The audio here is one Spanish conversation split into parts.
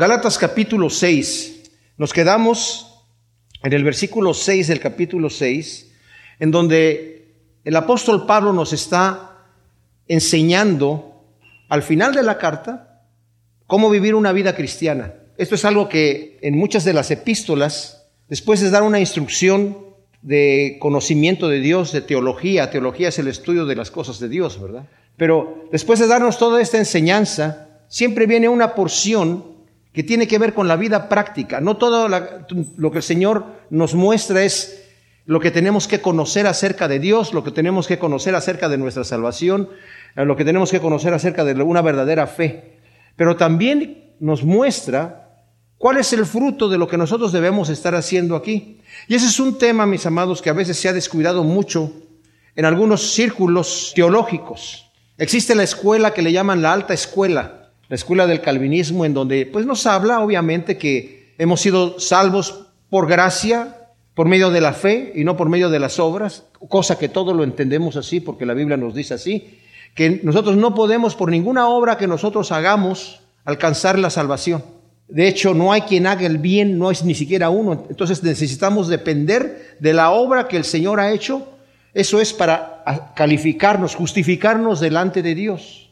Gálatas capítulo 6. Nos quedamos en el versículo 6 del capítulo 6, en donde el apóstol Pablo nos está enseñando al final de la carta cómo vivir una vida cristiana. Esto es algo que en muchas de las epístolas, después de dar una instrucción de conocimiento de Dios, de teología, teología es el estudio de las cosas de Dios, ¿verdad? Pero después de darnos toda esta enseñanza, siempre viene una porción que tiene que ver con la vida práctica. No todo lo que el Señor nos muestra es lo que tenemos que conocer acerca de Dios, lo que tenemos que conocer acerca de nuestra salvación, eh, lo que tenemos que conocer acerca de una verdadera fe. Pero también nos muestra cuál es el fruto de lo que nosotros debemos estar haciendo aquí. Y ese es un tema, mis amados, que a veces se ha descuidado mucho en algunos círculos teológicos. Existe la escuela que le llaman la alta escuela, la escuela del calvinismo, en donde pues nos habla obviamente que hemos sido salvos por gracia, por medio de la fe y no por medio de las obras, cosa que todo lo entendemos así porque la Biblia nos dice así, que nosotros no podemos por ninguna obra que nosotros hagamos alcanzar la salvación. De hecho, no hay quien haga el bien, no es ni siquiera uno. Entonces necesitamos depender de la obra que el Señor ha hecho. Eso es para calificarnos, justificarnos delante de Dios.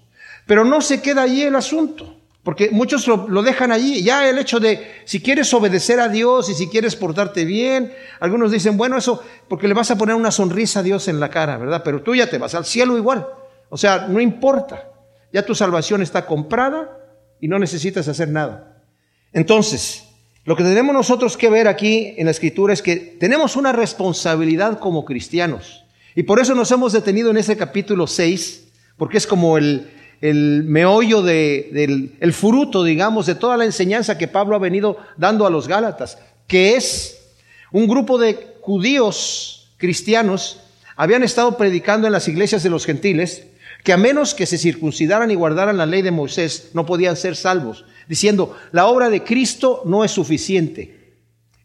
Pero no se queda allí el asunto, porque muchos lo, dejan allí. Ya el hecho de si quieres obedecer a Dios y si quieres portarte bien, algunos dicen, bueno, eso porque le vas a poner una sonrisa a Dios en la cara, ¿verdad? Pero tú ya te vas al cielo igual. O sea, no importa. Ya tu salvación está comprada y no necesitas hacer nada. Entonces, lo que tenemos nosotros que ver aquí en la escritura es que tenemos una responsabilidad como cristianos. Y por eso nos hemos detenido en ese capítulo 6, porque es como el, el meollo del el fruto, digamos, de toda la enseñanza que Pablo ha venido dando a los Gálatas, que es un grupo de judíos cristianos habían estado predicando en las iglesias de los gentiles que a menos que se circuncidaran y guardaran la ley de Moisés no podían ser salvos, diciendo, la obra de Cristo no es suficiente.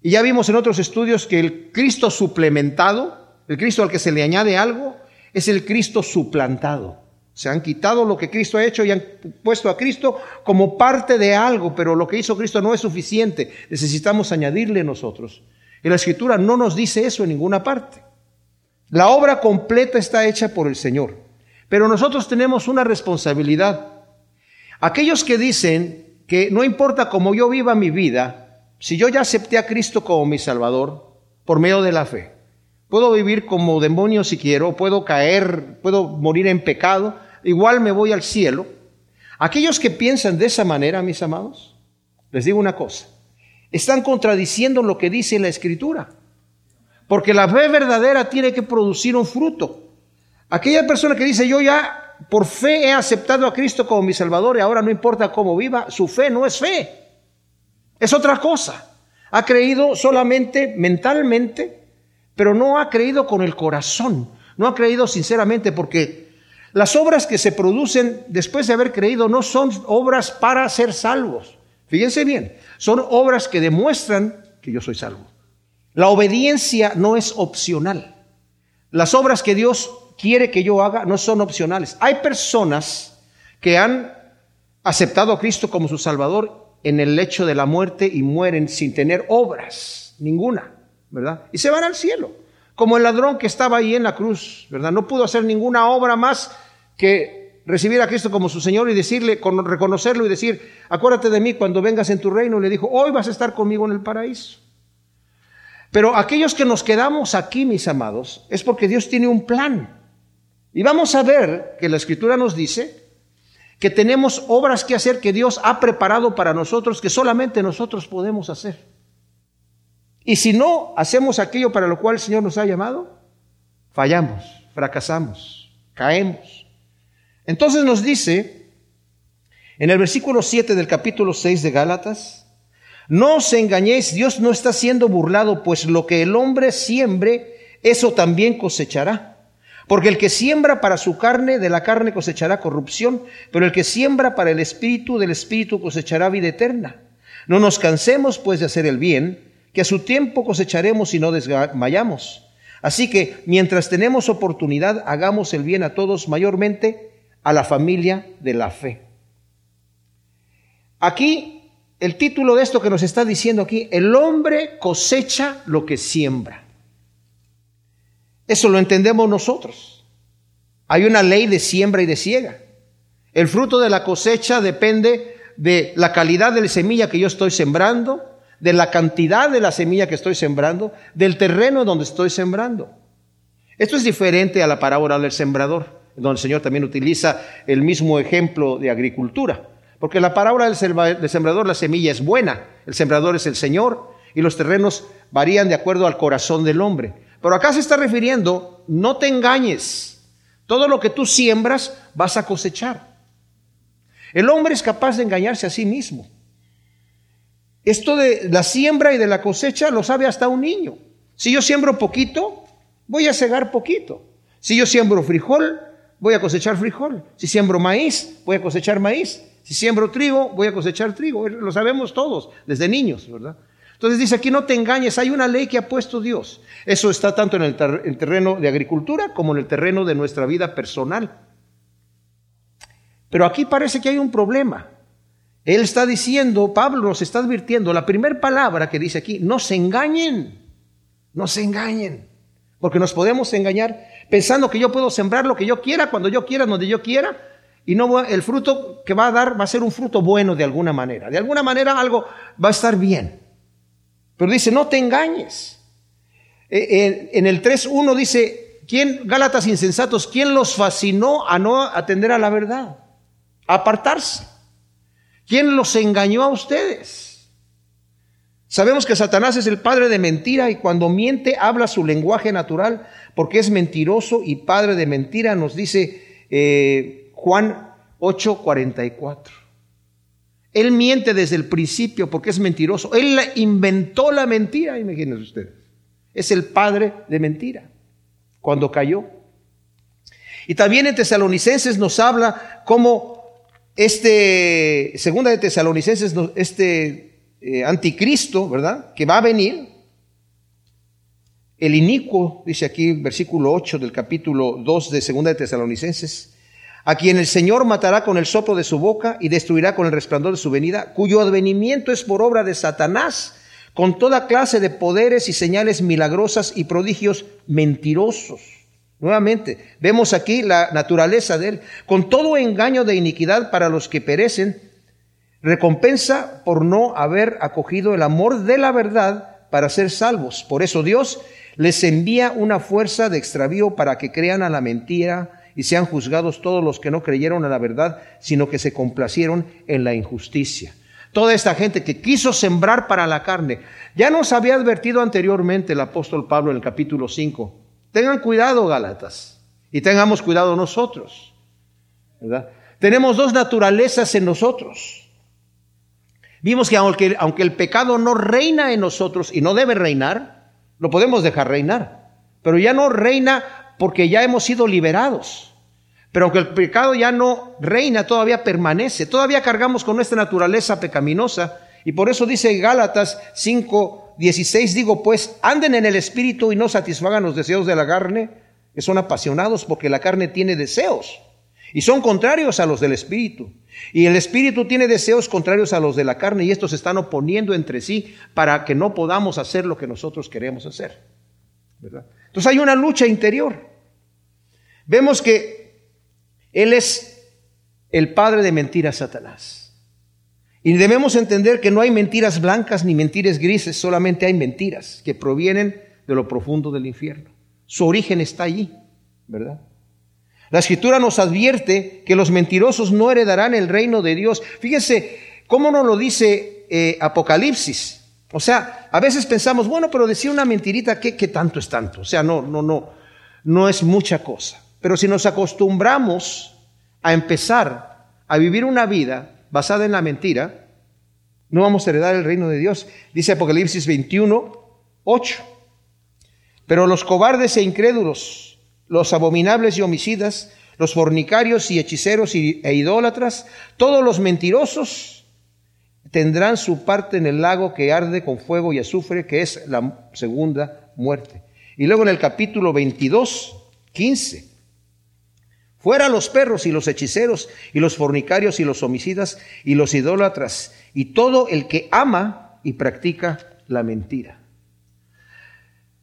Y ya vimos en otros estudios que el Cristo suplementado, el Cristo al que se le añade algo, es el Cristo suplantado. Se han quitado lo que Cristo ha hecho y han puesto a Cristo como parte de algo, pero lo que hizo Cristo no es suficiente. Necesitamos añadirle nosotros. Y la escritura no nos dice eso en ninguna parte. La obra completa está hecha por el Señor. Pero nosotros tenemos una responsabilidad. Aquellos que dicen que no importa cómo yo viva mi vida, si yo ya acepté a Cristo como mi Salvador por medio de la fe, Puedo vivir como demonio si quiero, puedo caer, puedo morir en pecado, igual me voy al cielo. Aquellos que piensan de esa manera, mis amados, les digo una cosa, están contradiciendo lo que dice la Escritura. Porque la fe verdadera tiene que producir un fruto. Aquella persona que dice, yo ya por fe he aceptado a Cristo como mi Salvador y ahora no importa cómo viva, su fe no es fe. Es otra cosa. Ha creído solamente mentalmente pero no ha creído con el corazón, no ha creído sinceramente porque las obras que se producen después de haber creído no son obras para ser salvos. Fíjense bien, son obras que demuestran que yo soy salvo. La obediencia no es opcional. Las obras que Dios quiere que yo haga no son opcionales. Hay personas que han aceptado a Cristo como su Salvador en el lecho de la muerte y mueren sin tener obras, ninguna. ¿Verdad? Y se van al cielo. Como el ladrón que estaba ahí en la cruz, ¿verdad? No pudo hacer ninguna obra más que recibir a Cristo como su Señor y decirle, reconocerlo y decir, acuérdate de mí cuando vengas en tu reino. le dijo, hoy vas a estar conmigo en el paraíso. Pero aquellos que nos quedamos aquí, mis amados, es porque Dios tiene un plan. Y vamos a ver que la Escritura nos dice que tenemos obras que hacer que Dios ha preparado para nosotros que solamente nosotros podemos hacer. Y si no hacemos aquello para lo cual el Señor nos ha llamado, fallamos, fracasamos, caemos. Entonces nos dice en el versículo 7 del capítulo 6 de Gálatas, no os engañéis, Dios no está siendo burlado, pues lo que el hombre siembre, eso también cosechará. Porque el que siembra para su carne, de la carne cosechará corrupción, pero el que siembra para el espíritu, del espíritu cosechará vida eterna. No nos cansemos pues de hacer el bien, que a su tiempo cosecharemos y no desmayamos. Así que mientras tenemos oportunidad, hagamos el bien a todos, mayormente a la familia de la fe. Aquí el título de esto que nos está diciendo aquí, el hombre cosecha lo que siembra. Eso lo entendemos nosotros. Hay una ley de siembra y de siega. El fruto de la cosecha depende de la calidad de la semilla que yo estoy sembrando, de la cantidad de la semilla que estoy sembrando, del terreno donde estoy sembrando. Esto es diferente a la parábola del sembrador, donde el Señor también utiliza el mismo ejemplo de agricultura. Porque la parábola del sembrador, la semilla es buena, el sembrador es el Señor y los terrenos varían de acuerdo al corazón del hombre. Pero acá se está refiriendo, no te engañes, todo lo que tú siembras vas a cosechar. El hombre es capaz de engañarse a sí mismo. Esto de la siembra y de la cosecha lo sabe hasta un niño. Si yo siembro poquito, voy a cegar poquito. Si yo siembro frijol, voy a cosechar frijol. Si siembro maíz, voy a cosechar maíz. Si siembro trigo, voy a cosechar trigo. Lo sabemos todos, desde niños, ¿verdad? Entonces dice aquí no te engañes, hay una ley que ha puesto Dios. Eso está tanto en el terreno de agricultura como en el terreno de nuestra vida personal. Pero aquí parece que hay un problema. Él está diciendo, Pablo nos está advirtiendo, la primera palabra que dice aquí, no se engañen, no se engañen, porque nos podemos engañar pensando que yo puedo sembrar lo que yo quiera, cuando yo quiera, donde yo quiera, y no el fruto que va a dar va a ser un fruto bueno de alguna manera. De alguna manera algo va a estar bien. Pero dice, no te engañes. E, en el 3.1 dice, ¿quién, Gálatas insensatos, quién los fascinó a no atender a la verdad? A apartarse. ¿Quién los engañó a ustedes? Sabemos que Satanás es el padre de mentira y cuando miente habla su lenguaje natural porque es mentiroso y padre de mentira, nos dice eh, Juan 8:44. Él miente desde el principio porque es mentiroso. Él inventó la mentira, imagínense ustedes. Es el padre de mentira cuando cayó. Y también en Tesalonicenses nos habla cómo este, segunda de Tesalonicenses, este eh, anticristo, ¿verdad? Que va a venir, el inicuo, dice aquí versículo 8 del capítulo 2 de segunda de Tesalonicenses, a quien el Señor matará con el soplo de su boca y destruirá con el resplandor de su venida, cuyo advenimiento es por obra de Satanás, con toda clase de poderes y señales milagrosas y prodigios mentirosos Nuevamente, vemos aquí la naturaleza de Él. Con todo engaño de iniquidad para los que perecen, recompensa por no haber acogido el amor de la verdad para ser salvos. Por eso Dios les envía una fuerza de extravío para que crean a la mentira y sean juzgados todos los que no creyeron a la verdad, sino que se complacieron en la injusticia. Toda esta gente que quiso sembrar para la carne. Ya nos había advertido anteriormente el apóstol Pablo en el capítulo 5 Tengan cuidado, Gálatas, y tengamos cuidado nosotros. Tenemos dos naturalezas en nosotros. Vimos que aunque, aunque el pecado no reina en nosotros y no debe reinar, lo podemos dejar reinar, pero ya no reina porque ya hemos sido liberados. Pero aunque el pecado ya no reina, todavía permanece, todavía cargamos con nuestra naturaleza pecaminosa. Y por eso dice Gálatas 5, 16 digo, pues anden en el espíritu y no satisfagan los deseos de la carne, que son apasionados porque la carne tiene deseos y son contrarios a los del espíritu. Y el espíritu tiene deseos contrarios a los de la carne y estos se están oponiendo entre sí para que no podamos hacer lo que nosotros queremos hacer. Entonces hay una lucha interior. Vemos que Él es el padre de mentiras, Satanás. Y debemos entender que no hay mentiras blancas ni mentiras grises, solamente hay mentiras que provienen de lo profundo del infierno. Su origen está allí, ¿verdad? La escritura nos advierte que los mentirosos no heredarán el reino de Dios. Fíjese cómo nos lo dice eh, Apocalipsis. O sea, a veces pensamos, bueno, pero decir una mentirita, ¿qué, ¿qué tanto es tanto? O sea, no, no, no, no es mucha cosa. Pero si nos acostumbramos a empezar a vivir una vida basada en la mentira, no vamos a heredar el reino de Dios. Dice Apocalipsis 21, 8. Pero los cobardes e incrédulos, los abominables y homicidas, los fornicarios y hechiceros e idólatras, todos los mentirosos, tendrán su parte en el lago que arde con fuego y azufre, que es la segunda muerte. Y luego en el capítulo 22, 15. Fuera los perros y los hechiceros y los fornicarios y los homicidas y los idólatras y todo el que ama y practica la mentira.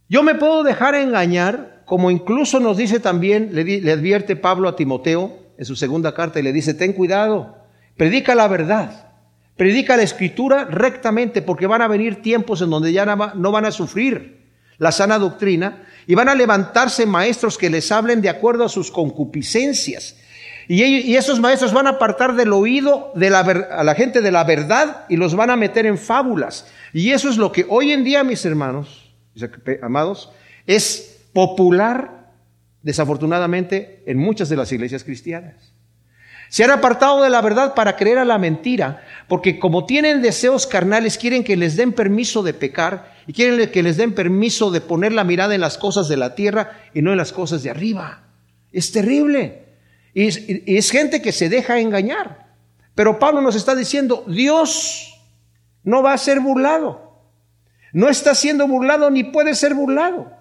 Yo me puedo dejar engañar, como incluso nos dice también, le, le advierte Pablo a Timoteo en su segunda carta y le dice, ten cuidado, predica la verdad, predica la escritura rectamente, porque van a venir tiempos en donde ya no van a sufrir la sana doctrina y van a levantarse maestros que les hablen de acuerdo a sus concupiscencias y, esos maestros van a apartar del oído a la gente de la verdad y los van a meter en fábulas. Y eso es lo que hoy en día, mis hermanos, amados, es popular, desafortunadamente, en muchas de las iglesias cristianas. Se han apartado de la verdad para creer a la mentira, porque como tienen deseos carnales, quieren que les den permiso de pecar y quieren que les den permiso de poner la mirada en las cosas de la tierra y no en las cosas de arriba. Es terrible. Y es, gente que se deja engañar. Pero Pablo nos está diciendo, Dios no va a ser burlado. No está siendo burlado ni puede ser burlado.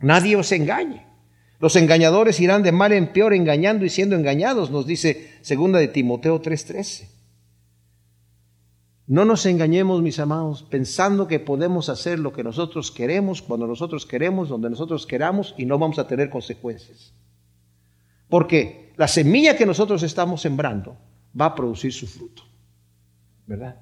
Nadie os engañe. Los engañadores irán de mal en peor engañando y siendo engañados, nos dice segunda de Timoteo 3:13. No nos engañemos, mis amados, pensando que podemos hacer lo que nosotros queremos, cuando nosotros queremos, donde nosotros queramos y no vamos a tener consecuencias. Porque la semilla que nosotros estamos sembrando va a producir su fruto. ¿Verdad?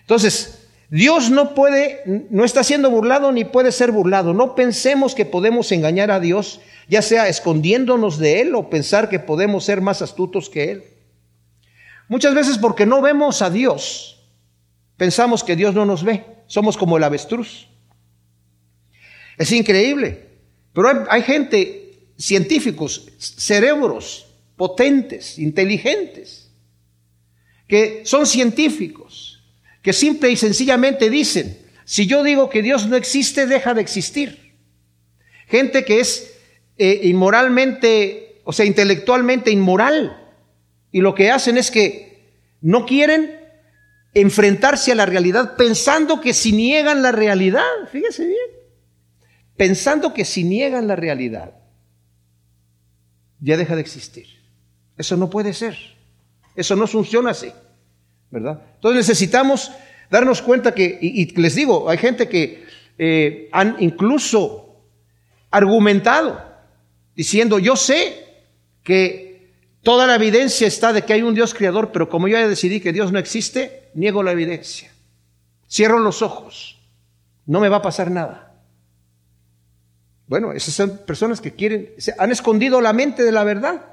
Entonces, Dios no puede, no está siendo burlado ni puede ser burlado. No pensemos que podemos engañar a Dios, ya sea escondiéndonos de Él o pensar que podemos ser más astutos que Él. Muchas veces porque no vemos a Dios, pensamos que Dios no nos ve. Somos como el avestruz. Es increíble. Pero hay, gente científicos, cerebros potentes, inteligentes, que son científicos, que simple y sencillamente dicen, si yo digo que Dios no existe, deja de existir. Gente que es eh, inmoralmente, o sea, intelectualmente inmoral, y lo que hacen es que no quieren enfrentarse a la realidad pensando que si niegan la realidad, fíjese bien, pensando que si niegan la realidad, ya deja de existir. Eso no puede ser. Eso no funciona así. ¿Verdad? Entonces necesitamos darnos cuenta que, y, les digo, hay gente que eh, han incluso argumentado diciendo, yo sé que toda la evidencia está de que hay un Dios creador, pero como yo ya decidí que Dios no existe, niego la evidencia. Cierro los ojos. No me va a pasar nada. Bueno, esas son personas que quieren, han escondido la mente de la verdad.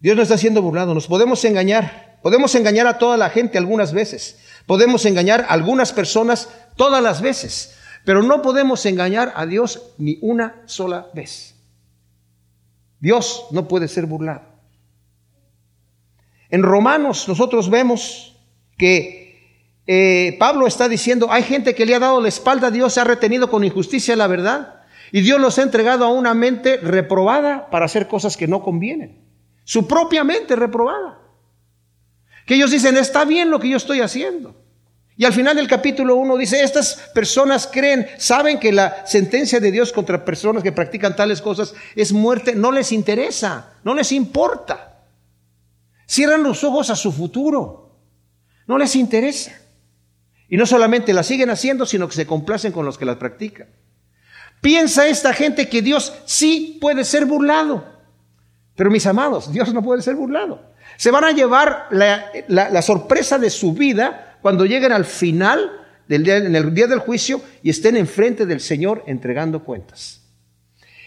Dios no está siendo burlado, nos podemos engañar, podemos engañar a toda la gente algunas veces, podemos engañar a algunas personas todas las veces, pero no podemos engañar a Dios ni una sola vez. Dios no puede ser burlado. En Romanos nosotros vemos que eh, Pablo está diciendo, hay gente que le ha dado la espalda a Dios, se ha retenido con injusticia la verdad, y Dios los ha entregado a una mente reprobada para hacer cosas que no convienen. Su propia mente reprobada. Que ellos dicen, está bien lo que yo estoy haciendo. Y al final del capítulo 1 dice, estas personas creen, saben que la sentencia de Dios contra personas que practican tales cosas es muerte, no les interesa, no les importa. Cierran los ojos a su futuro, no les interesa. Y no solamente la siguen haciendo, sino que se complacen con los que las practican. Piensa esta gente que Dios sí puede ser burlado. Pero mis amados, Dios no puede ser burlado. Se van a llevar la, sorpresa de su vida cuando lleguen al final del día, en el día del juicio y estén enfrente del Señor entregando cuentas.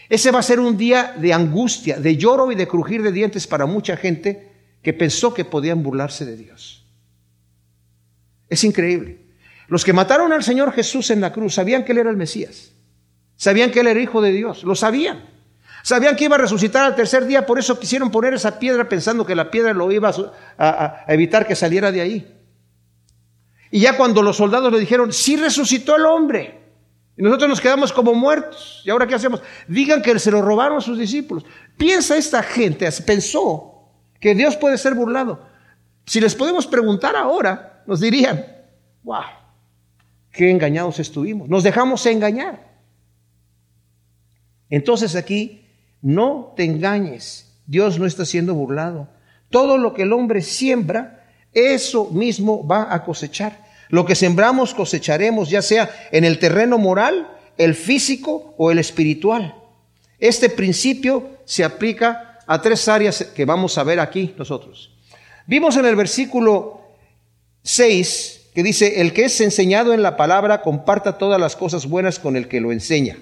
Ese va a ser un día de angustia, de lloro y de crujir de dientes para mucha gente que pensó que podían burlarse de Dios. Es increíble. Los que mataron al Señor Jesús en la cruz sabían que Él era el Mesías. Sabían que Él era hijo de Dios. Lo sabían. Sabían que iba a resucitar al tercer día, por eso quisieron poner esa piedra pensando que la piedra lo iba a, evitar que saliera de ahí. Y ya cuando los soldados le dijeron, sí resucitó el hombre, y nosotros nos quedamos como muertos, ¿y ahora qué hacemos? Digan que se lo robaron a sus discípulos. Piensa esta gente, pensó que Dios puede ser burlado. Si les podemos preguntar ahora, nos dirían, wow, qué engañados estuvimos. Nos dejamos engañar. Entonces aquí, no te engañes. Dios no está siendo burlado. Todo lo que el hombre siembra, eso mismo va a cosechar. Lo que sembramos cosecharemos, ya sea en el terreno moral, el físico o el espiritual. Este principio se aplica a tres áreas que vamos a ver aquí nosotros. Vimos en el versículo 6 que dice, el que es enseñado en la palabra comparta todas las cosas buenas con el que lo enseña.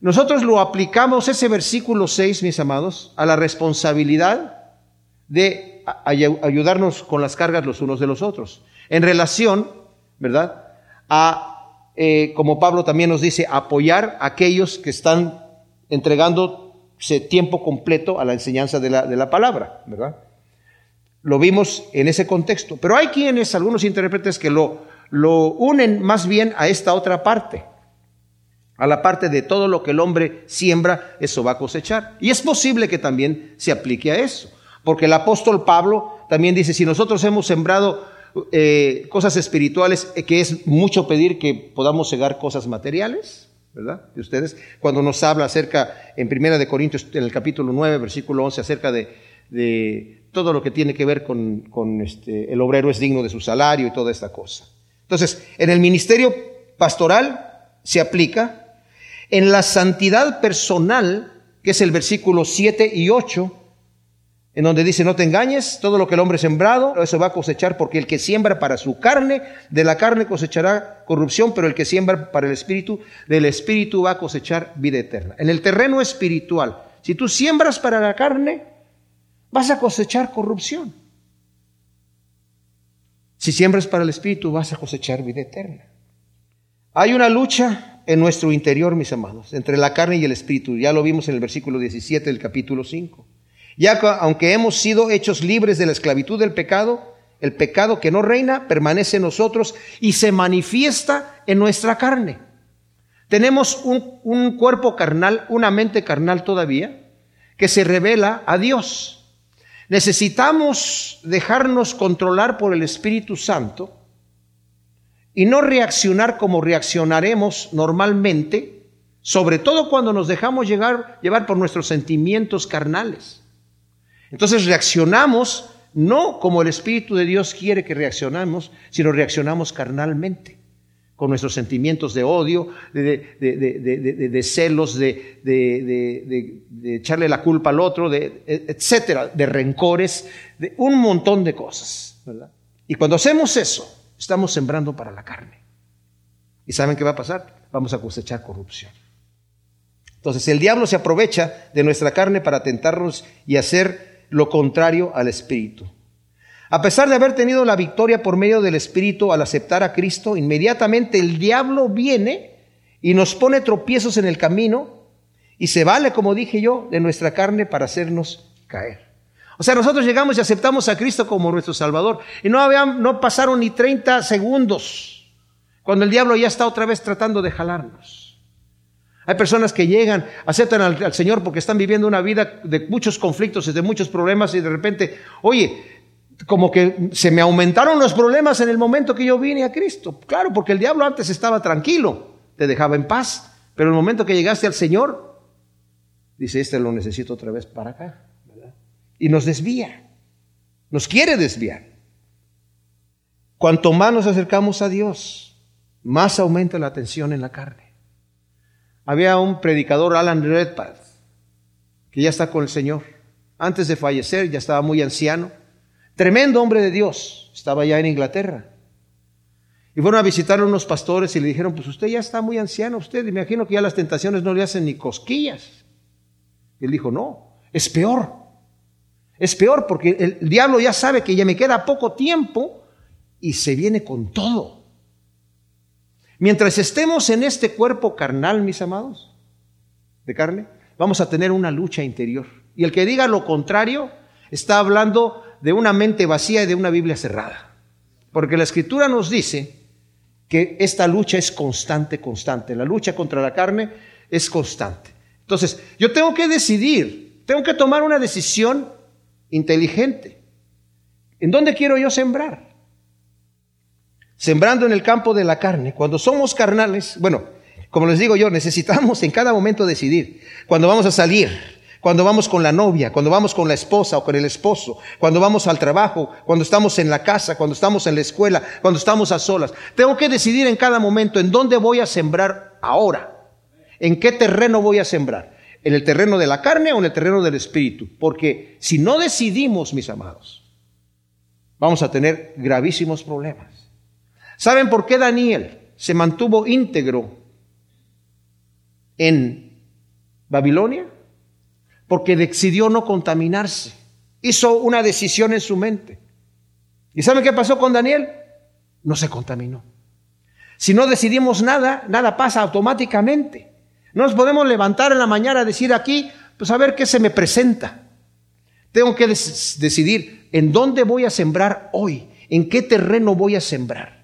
Nosotros lo aplicamos, ese versículo 6, mis amados, a la responsabilidad de ayudarnos con las cargas los unos de los otros. En relación, ¿verdad? A, eh, como Pablo también nos dice, apoyar a aquellos que están entregándose tiempo completo a la enseñanza de la, de la palabra, ¿verdad? Lo vimos en ese contexto. Pero hay quienes, algunos intérpretes, que lo, lo unen más bien a esta otra parte, a la parte de todo lo que el hombre siembra, eso va a cosechar. Y es posible que también se aplique a eso, porque el apóstol Pablo también dice, si nosotros hemos sembrado eh, cosas espirituales, eh, que es mucho pedir que podamos cegar cosas materiales, ¿verdad? De ustedes, cuando nos habla acerca, en Primera de Corintios, en el capítulo 9, versículo 11, acerca de todo lo que tiene que ver con, este, el obrero es digno de su salario y toda esta cosa. Entonces, en el ministerio pastoral se aplica, en la santidad personal, que es el versículo 7 y 8, en donde dice, no te engañes, todo lo que el hombre sembrado, eso va a cosechar, porque el que siembra para su carne, de la carne cosechará corrupción, pero el que siembra para el espíritu, del espíritu va a cosechar vida eterna. En el terreno espiritual, si tú siembras para la carne, vas a cosechar corrupción. Si siembras para el Espíritu, vas a cosechar vida eterna. Hay una lucha en nuestro interior, mis amados, entre la carne y el Espíritu. Ya lo vimos en el versículo 17 del capítulo 5. Ya que aunque hemos sido hechos libres de la esclavitud del pecado, el pecado que no reina permanece en nosotros y se manifiesta en nuestra carne. Tenemos un, cuerpo carnal, una mente carnal todavía, que se revela a Dios. Necesitamos dejarnos controlar por el Espíritu Santo y no reaccionar como reaccionaremos normalmente, sobre todo cuando nos dejamos llevar por nuestros sentimientos carnales. Entonces reaccionamos no como el Espíritu de Dios quiere que reaccionamos, sino reaccionamos carnalmente con nuestros sentimientos de odio, de, celos, de, echarle la culpa al otro, etcétera, de rencores, de un montón de cosas. Y cuando hacemos eso, estamos sembrando para la carne. ¿Y saben qué va a pasar? Vamos a cosechar corrupción. Entonces el diablo se aprovecha de nuestra carne para tentarnos y hacer lo contrario al espíritu. A pesar de haber tenido la victoria por medio del Espíritu al aceptar a Cristo, inmediatamente el diablo viene y nos pone tropiezos en el camino y se vale, como dije yo, de nuestra carne para hacernos caer. O sea, nosotros llegamos y aceptamos a Cristo como nuestro Salvador y no, no pasaron ni 30 segundos cuando el diablo ya está otra vez tratando de jalarnos. Hay personas que llegan, aceptan al, Señor porque están viviendo una vida de muchos conflictos y de muchos problemas y de repente, oye, como que se me aumentaron los problemas en el momento que yo vine a Cristo. Claro, porque el diablo antes estaba tranquilo, te dejaba en paz, pero el momento que llegaste al Señor, dice, este lo necesito otra vez para acá. Y nos desvía, nos quiere desviar. Cuanto más nos acercamos a Dios, más aumenta la tensión en la carne. Había un predicador, Alan Redpath, que ya está con el Señor. Antes de fallecer, ya estaba muy anciano Tremendo hombre de Dios. Estaba ya en Inglaterra. Y fueron a visitar a unos pastores y le dijeron, pues usted ya está muy anciano, usted, me imagino que ya las tentaciones no le hacen ni cosquillas. Y él dijo, no, es peor. Es peor porque el diablo ya sabe que ya me queda poco tiempo y se viene con todo. Mientras estemos en este cuerpo carnal, mis amados, de carne, vamos a tener una lucha interior. Y el que diga lo contrario está hablando de una mente vacía y de una Biblia cerrada. Porque la escritura nos dice que esta lucha es constante, constante. La lucha contra la carne es constante. Entonces, yo tengo que decidir, tengo que tomar una decisión inteligente. ¿En dónde quiero yo sembrar? Sembrando en el campo de la carne. Cuando somos carnales, bueno, como les digo yo, necesitamos en cada momento decidir. Cuando vamos a salir, cuando vamos con la novia, cuando vamos con la esposa o con el esposo, cuando vamos al trabajo, cuando estamos en la casa, cuando estamos en la escuela, cuando estamos a solas. Tengo que decidir en cada momento en dónde voy a sembrar ahora, en qué terreno voy a sembrar, en el terreno de la carne o en el terreno del espíritu. Porque si no decidimos, mis amados, vamos a tener gravísimos problemas. ¿Saben por qué Daniel se mantuvo íntegro en Babilonia? porque decidió no contaminarse. Hizo una decisión en su mente. ¿Y saben qué pasó con Daniel? No se contaminó. Si no decidimos nada, nada pasa automáticamente. No nos podemos levantar en la mañana a decir aquí, pues a ver qué se me presenta. Tengo que decidir en dónde voy a sembrar hoy, en qué terreno voy a sembrar.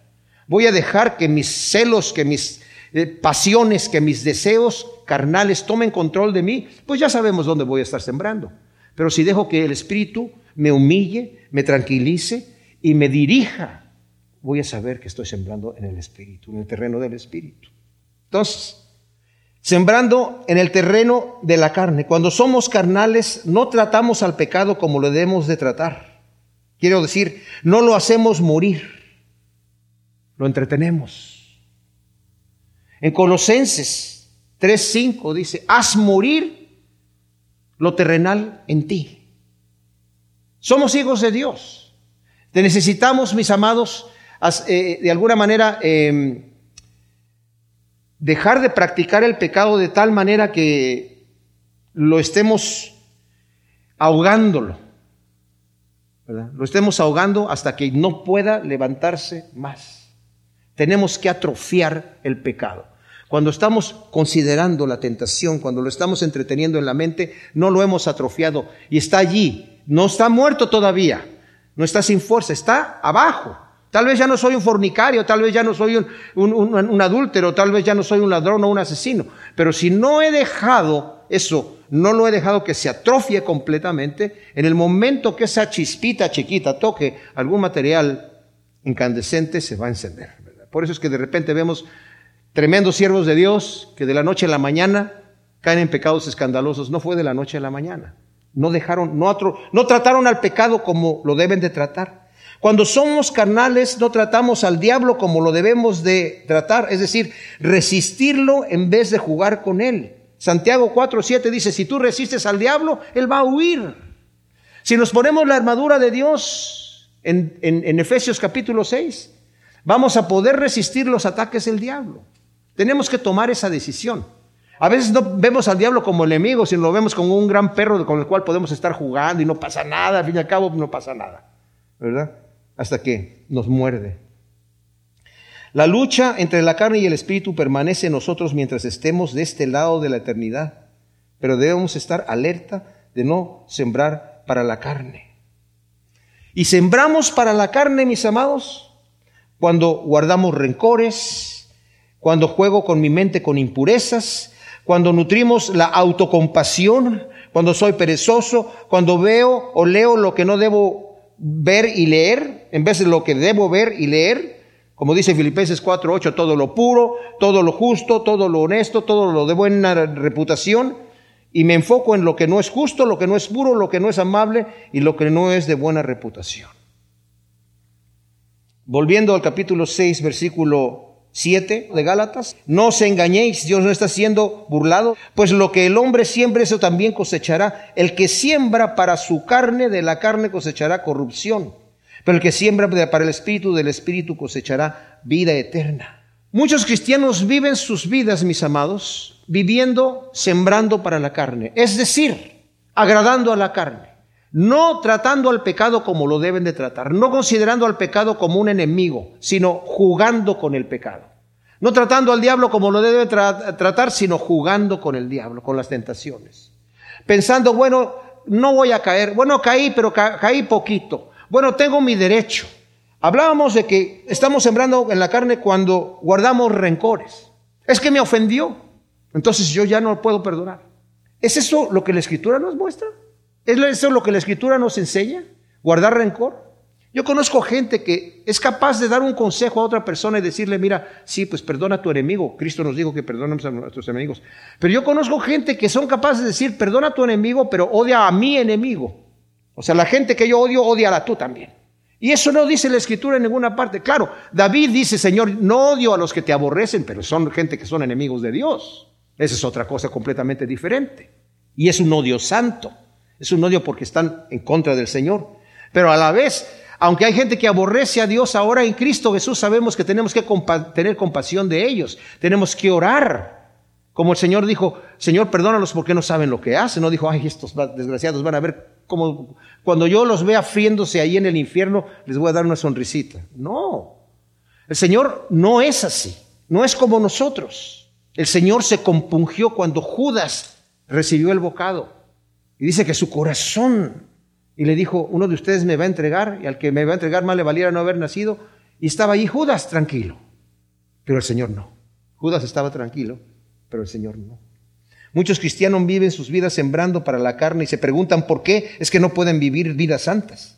Voy a dejar que mis celos, que mis eh, pasiones, que mis deseos carnales tomen control de mí, pues ya sabemos dónde voy a estar sembrando. Pero si dejo que el Espíritu me humille, me tranquilice y me dirija, voy a saber que estoy sembrando en el Espíritu, en el terreno del Espíritu. Entonces, sembrando en el terreno de la carne. Cuando somos carnales, no tratamos al pecado como lo debemos de tratar. Quiero decir, no lo hacemos morir, lo entretenemos. En Colosenses 3:5 dice, haz morir lo terrenal en ti. Somos hijos de Dios. Te necesitamos, mis amados, eh, de alguna manera em, dejar de practicar el pecado de tal manera que lo estemos ahogándolo. Lo estemos ahogando hasta que no pueda levantarse más. Tenemos que atrofiar el pecado. Cuando estamos considerando la tentación, cuando lo estamos entreteniendo en la mente, no lo hemos atrofiado y está allí. No está muerto todavía, no está sin fuerza, está abajo. Tal vez ya no soy un fornicario, tal vez ya no soy un, adúltero, tal vez ya no soy un ladrón o un asesino. Pero si no he dejado eso, no lo he dejado que se atrofie completamente, en el momento que esa chispita chiquita toque algún material incandescente, se va a encender. Por eso es que de repente vemos tremendos siervos de Dios que de la noche a la mañana caen en pecados escandalosos. No fue de la noche a la mañana. No dejaron, no, no trataron al pecado como lo deben de tratar. Cuando somos carnales, no tratamos al diablo como lo debemos de tratar, es decir, resistirlo en vez de jugar con él. Santiago 4:7 dice, si tú resistes al diablo, él va a huir. Si nos ponemos la armadura de Dios en, en Efesios capítulo 6, vamos a poder resistir los ataques del diablo. Tenemos que tomar esa decisión. A veces no vemos al diablo como enemigo, sino lo vemos como un gran perro con el cual podemos estar jugando y no pasa nada, al fin y al cabo no pasa nada, ¿verdad? Hasta que nos muerde. La lucha entre la carne y el espíritu permanece en nosotros mientras estemos de este lado de la eternidad, pero debemos estar alerta de no sembrar para la carne. Y sembramos para la carne, mis amados, cuando guardamos rencores, cuando juego con mi mente con impurezas, cuando nutrimos la autocompasión, cuando soy perezoso, cuando veo o leo lo que no debo ver y leer, en vez de lo que debo ver y leer, como dice Filipenses 4:8, todo lo puro, todo lo justo, todo lo honesto, todo lo de buena reputación, y me enfoco en lo que no es justo, lo que no es puro, lo que no es amable y lo que no es de buena reputación. Volviendo al capítulo 6, versículo 7 de Gálatas. No os engañéis, Dios no está siendo burlado, pues lo que el hombre siembra, eso también cosechará. El que siembra para su carne, de la carne cosechará corrupción, pero el que siembra para el espíritu, del espíritu cosechará vida eterna. Muchos cristianos viven sus vidas, mis amados, viviendo, sembrando para la carne, es decir, agradando a la carne no tratando al pecado como lo deben de tratar, no considerando al pecado como un enemigo, sino jugando con el pecado. No tratando al diablo como lo debe tratar, sino jugando con el diablo, con las tentaciones. Pensando, bueno, no voy a caer, bueno, caí, pero caí poquito. Bueno, tengo mi derecho. Hablábamos de que estamos sembrando en la carne cuando guardamos rencores. Es que me ofendió, entonces yo ya no puedo perdonar. ¿Es eso lo que la escritura nos muestra? ¿Es eso lo que la escritura nos enseña? ¿Guardar rencor? Yo conozco gente que es capaz de dar un consejo a otra persona y decirle, mira, sí, pues perdona a tu enemigo. Cristo nos dijo que perdonamos a nuestros enemigos. Pero yo conozco gente que son capaces de decir, perdona a tu enemigo, pero odia a mi enemigo. O sea, la gente que yo odio, odia a tú también. Y eso no dice la escritura en ninguna parte. Claro, David dice, Señor, no odio a los que te aborrecen, pero son gente que son enemigos de Dios. Esa es otra cosa completamente diferente. Y es un odio santo. Es un odio porque están en contra del Señor. Pero a la vez aunque hay gente que aborrece a Dios ahora en Cristo Jesús, sabemos que tenemos que tener compasión de ellos. Tenemos que orar. Como el Señor dijo, Señor, perdónalos porque no saben lo que hacen. No dijo, ay, estos desgraciados van a ver cómo, cuando yo los vea friéndose ahí en el infierno, les voy a dar una sonrisita. No. El Señor no es así. No es como nosotros. El Señor se compungió cuando Judas recibió el bocado. Y dice que su corazón y le dijo, uno de ustedes me va a entregar, y al que me va a entregar más le valiera no haber nacido. Y estaba ahí Judas tranquilo, pero el Señor no. Judas estaba tranquilo, pero el Señor no. Muchos cristianos viven sus vidas sembrando para la carne y se preguntan por qué es que no pueden vivir vidas santas.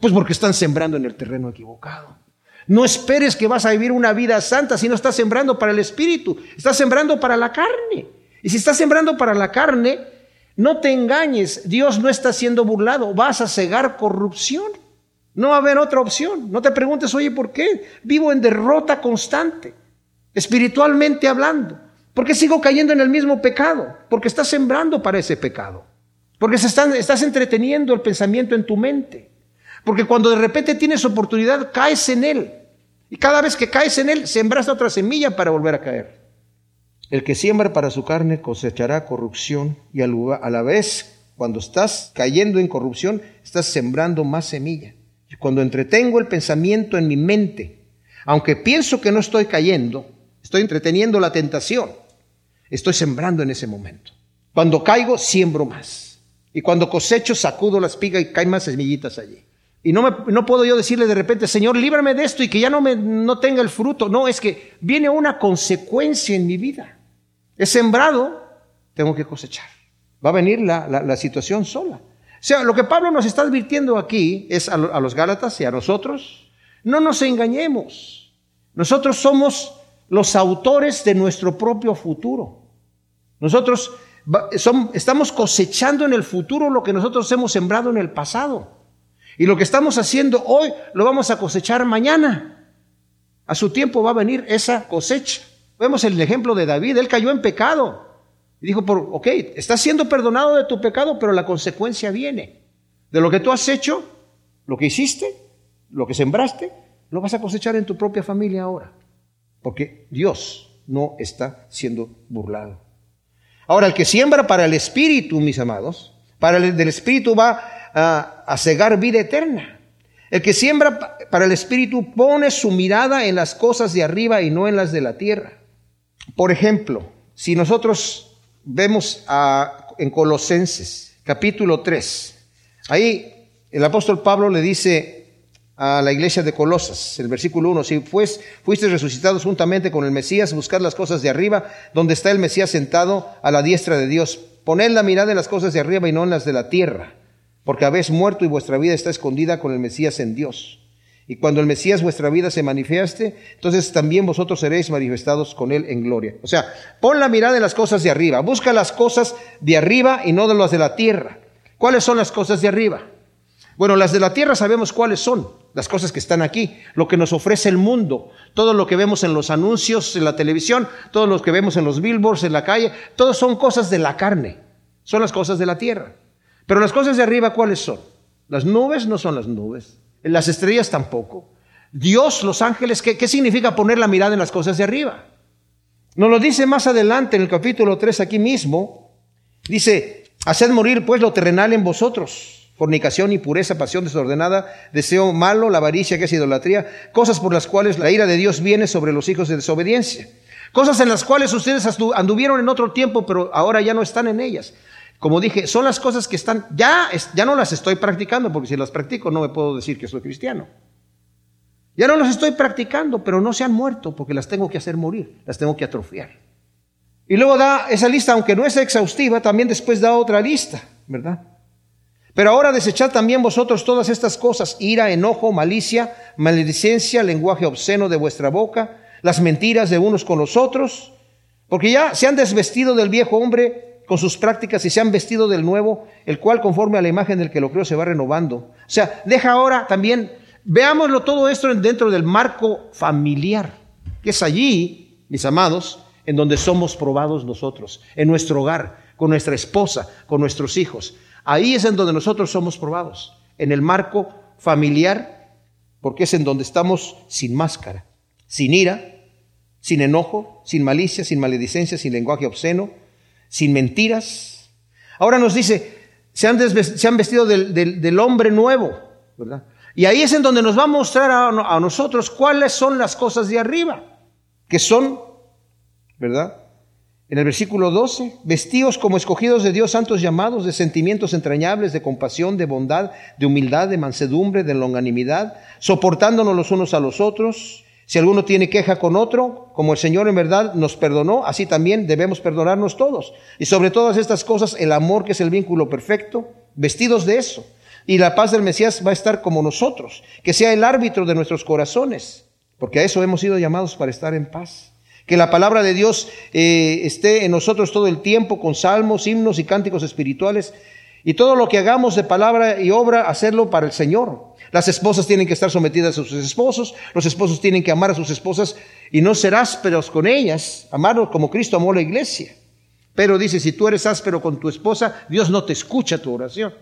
Pues porque están sembrando en el terreno equivocado. No esperes que vas a vivir una vida santa si no estás sembrando para el espíritu, estás sembrando para la carne. Y si estás sembrando para la carne, no te engañes, Dios no está siendo burlado, vas a cegar corrupción. No va a haber otra opción. No te preguntes, oye, ¿por qué? Vivo en derrota constante, espiritualmente hablando. ¿Por qué sigo cayendo en el mismo pecado? Porque estás sembrando para ese pecado. Porque estás entreteniendo el pensamiento en tu mente. Porque cuando de repente tienes oportunidad, caes en él. Y cada vez que caes en él, sembras otra semilla para volver a caer. El que siembra para su carne cosechará corrupción y a la vez, cuando estás cayendo en corrupción, estás sembrando más semilla. Cuando entretengo el pensamiento en mi mente, aunque pienso que no estoy cayendo, estoy entreteniendo la tentación, estoy sembrando en ese momento. Cuando caigo, siembro más. Y cuando cosecho, sacudo la espiga y caen más semillitas allí. Y no, me, no puedo yo decirle de repente, Señor, líbrame de esto y que ya no, me, no tenga el fruto. No, es que viene una consecuencia en mi vida. He sembrado, tengo que cosechar. Va a venir la, la, situación sola. O sea, lo que Pablo nos está advirtiendo aquí es a, a los Gálatas y a nosotros, no nos engañemos. Nosotros somos los autores de nuestro propio futuro. Nosotros estamos cosechando en el futuro lo que nosotros hemos sembrado en el pasado. Y lo que estamos haciendo hoy lo vamos a cosechar mañana. A su tiempo va a venir esa cosecha. Vemos el ejemplo de David, él cayó en pecado. Y dijo, por, ok, estás siendo perdonado de tu pecado, pero la consecuencia viene. De lo que tú has hecho, lo que hiciste, lo que sembraste, lo vas a cosechar en tu propia familia ahora. Porque Dios no está siendo burlado. Ahora, el que siembra para el Espíritu, mis amados, para el del Espíritu va a, cegar vida eterna. El que siembra para el Espíritu pone su mirada en las cosas de arriba y no en las de la tierra. Por ejemplo, si nosotros vemos en Colosenses capítulo 3, ahí el apóstol Pablo le dice a la iglesia de Colosas, el versículo 1, si pues, fuiste resucitados juntamente con el Mesías, buscad las cosas de arriba, donde está el Mesías sentado a la diestra de Dios. Poned la mirada en las cosas de arriba y no en las de la tierra porque habéis muerto y vuestra vida está escondida con el Mesías en Dios. Y cuando el Mesías vuestra vida se manifieste, entonces también vosotros seréis manifestados con Él en gloria. O sea, pon la mirada en las cosas de arriba, busca las cosas de arriba y no de las de la tierra. ¿Cuáles son las cosas de arriba? Bueno, las de la tierra sabemos cuáles son, las cosas que están aquí, lo que nos ofrece el mundo, todo lo que vemos en los anuncios, en la televisión, todo lo que vemos en los billboards, en la calle, todo son cosas de la carne, son las cosas de la tierra. Pero las cosas de arriba, ¿cuáles son? Las nubes no son las nubes, las estrellas tampoco. Dios, los ángeles, ¿qué, significa poner la mirada en las cosas de arriba? Nos lo dice más adelante en el capítulo 3 aquí mismo. Dice, haced morir pues lo terrenal en vosotros, fornicación, impureza, pasión desordenada, deseo malo, la avaricia que es idolatría, cosas por las cuales la ira de Dios viene sobre los hijos de desobediencia. Cosas en las cuales ustedes anduvieron en otro tiempo, pero ahora ya no están en ellas. Como dije, son las cosas que están, ya, ya no las estoy practicando, porque si las practico no me puedo decir que soy cristiano. Ya no las estoy practicando, pero no se han muerto porque las tengo que hacer morir, las tengo que atrofiar. Y luego da esa lista, aunque no es exhaustiva, también después da otra lista, ¿verdad? Pero ahora desechad también vosotros todas estas cosas, ira, enojo, malicia, maledicencia, lenguaje obsceno de vuestra boca, las mentiras de unos con los otros, porque ya se han desvestido del viejo hombre con sus prácticas y se han vestido del nuevo, el cual conforme a la imagen del que lo creó se va renovando. O sea, deja ahora también, veámoslo todo esto dentro del marco familiar, que es allí, mis amados, en donde somos probados nosotros, en nuestro hogar, con nuestra esposa, con nuestros hijos. Ahí es en donde nosotros somos probados, en el marco familiar, porque es en donde estamos sin máscara, sin ira, sin enojo, sin malicia, sin maledicencia, sin lenguaje obsceno, sin mentiras. Ahora nos dice, se han, vestido del, hombre nuevo, ¿verdad? Y ahí es en donde nos va a mostrar a nosotros cuáles son las cosas de arriba, que son, ¿verdad? En el versículo 12, vestidos como escogidos de Dios, santos llamados, de sentimientos entrañables, de compasión, de bondad, de humildad, de mansedumbre, de longanimidad, soportándonos los unos a los otros. Si alguno tiene queja con otro, como el Señor en verdad nos perdonó, así también debemos perdonarnos todos. Y sobre todas estas cosas, el amor que es el vínculo perfecto, vestidos de eso. Y la paz del Mesías va a estar como nosotros, que sea el árbitro de nuestros corazones, porque a eso hemos sido llamados para estar en paz. Que la palabra de Dios eh, esté en nosotros todo el tiempo con salmos, himnos y cánticos espirituales. Y todo lo que hagamos de palabra y obra, hacerlo para el Señor. Las esposas tienen que estar sometidas a sus esposos, los esposos tienen que amar a sus esposas y no ser ásperos con ellas, amarlos como Cristo amó la iglesia. Pero dice, si tú eres áspero con tu esposa, Dios no te escucha tu oración.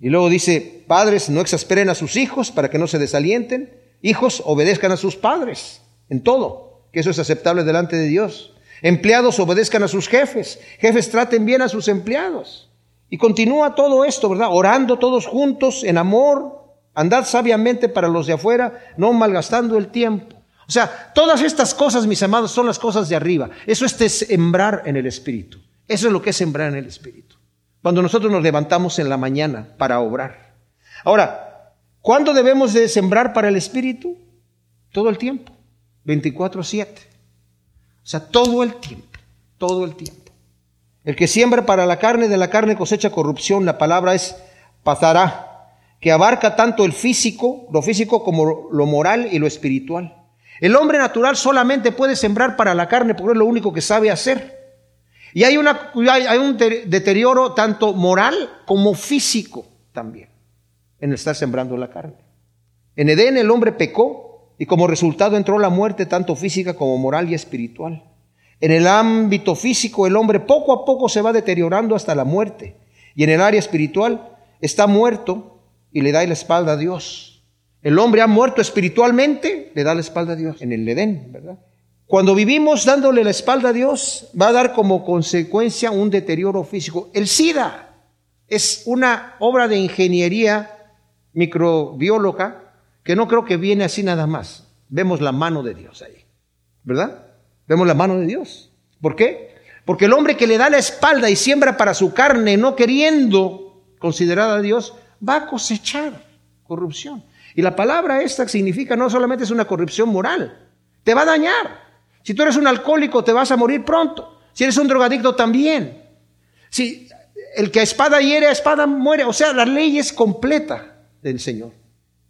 Y luego dice, padres, no exasperen a sus hijos para que no se desalienten. Hijos, obedezcan a sus padres en todo que eso es aceptable delante de Dios. Empleados obedezcan a sus jefes, jefes traten bien a sus empleados. Y continúa todo esto, ¿verdad? Orando todos juntos en amor, andad sabiamente para los de afuera, no malgastando el tiempo. O sea, todas estas cosas, mis amados, son las cosas de arriba. Eso es sembrar en el Espíritu. Eso es lo que es sembrar en el Espíritu. Cuando nosotros nos levantamos en la mañana para obrar. Ahora, ¿cuándo debemos de sembrar para el Espíritu? Todo el tiempo. 24-7. O sea, todo el tiempo, todo el tiempo. El que siembra para la carne, de la carne cosecha corrupción. La palabra es pasará, que abarca tanto el físico, lo físico como lo moral y lo espiritual. El hombre natural solamente puede sembrar para la carne porque es lo único que sabe hacer. Y hay, una, un deterioro tanto moral como físico también en estar sembrando la carne. En Edén el hombre pecó y como resultado entró la muerte tanto física como moral y espiritual. En el ámbito físico el hombre poco a poco se va deteriorando hasta la muerte y en el área espiritual está muerto y le da la espalda a Dios. El hombre ha muerto espiritualmente, le da la espalda a Dios en el Edén, ¿verdad? Cuando vivimos dándole la espalda a Dios, va a dar como consecuencia un deterioro físico. El SIDA es una obra de ingeniería microbióloga que no creo que viene así nada más. Vemos la mano de Dios ahí, ¿verdad? Vemos la mano de Dios. ¿Por qué? Porque el hombre que le da la espalda y siembra para su carne, no queriendo considerar a Dios, va a cosechar corrupción. Y la palabra esta significa no solamente es una corrupción moral, te va a dañar. Si tú eres un alcohólico, te vas a morir pronto. Si eres un drogadicto, también. Si el que a espada hiere, a espada muere. O sea, la ley es completa del Señor.